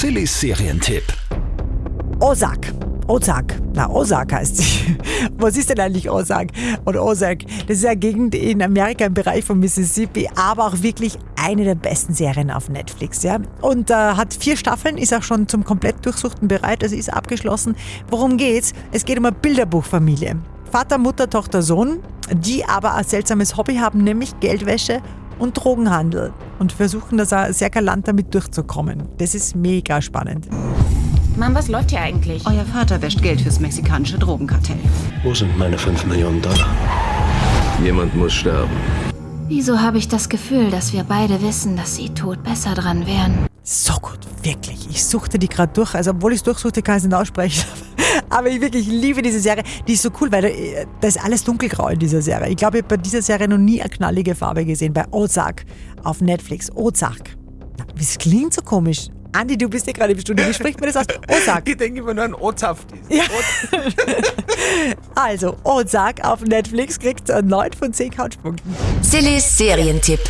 Sillys Serientipp. Ozark. Ozark. Na, Ozark heißt sie. Was ist denn eigentlich Ozark? Und Ozark, das ist eine Gegend in Amerika im Bereich von Mississippi, aber auch wirklich eine der besten Serien auf Netflix. Ja? Und äh, hat vier Staffeln, ist auch schon zum komplett Durchsuchten bereit, also ist abgeschlossen. Worum geht's? Es geht um eine Bilderbuchfamilie. Vater, Mutter, Tochter, Sohn, die aber ein seltsames Hobby haben, nämlich Geldwäsche und Drogenhandel und versuchen das auch sehr galant damit durchzukommen. Das ist mega spannend. Mann, was läuft hier eigentlich? Euer Vater wäscht Geld fürs mexikanische Drogenkartell. Wo sind meine 5 Millionen Dollar? Jemand muss sterben. Wieso habe ich das Gefühl, dass wir beide wissen, dass sie tot besser dran wären? So gut, wirklich. Ich suchte die gerade durch. Also, obwohl ich es durchsuchte, kann ich es nicht aussprechen. Aber ich wirklich liebe diese Serie. Die ist so cool, weil da, da ist alles dunkelgrau in dieser Serie. Ich glaube, ich habe bei dieser Serie noch nie eine knallige Farbe gesehen. Bei Ozark auf Netflix. Ozark. Das klingt so komisch. Andi, du bist ja gerade im Studio. Wie spricht man das aus? Ozark. Ich denke immer nur an Ozaft. Ja. Also, Ozark auf Netflix kriegt 9 von 10 Couchpunkten. Sillys Serientipp.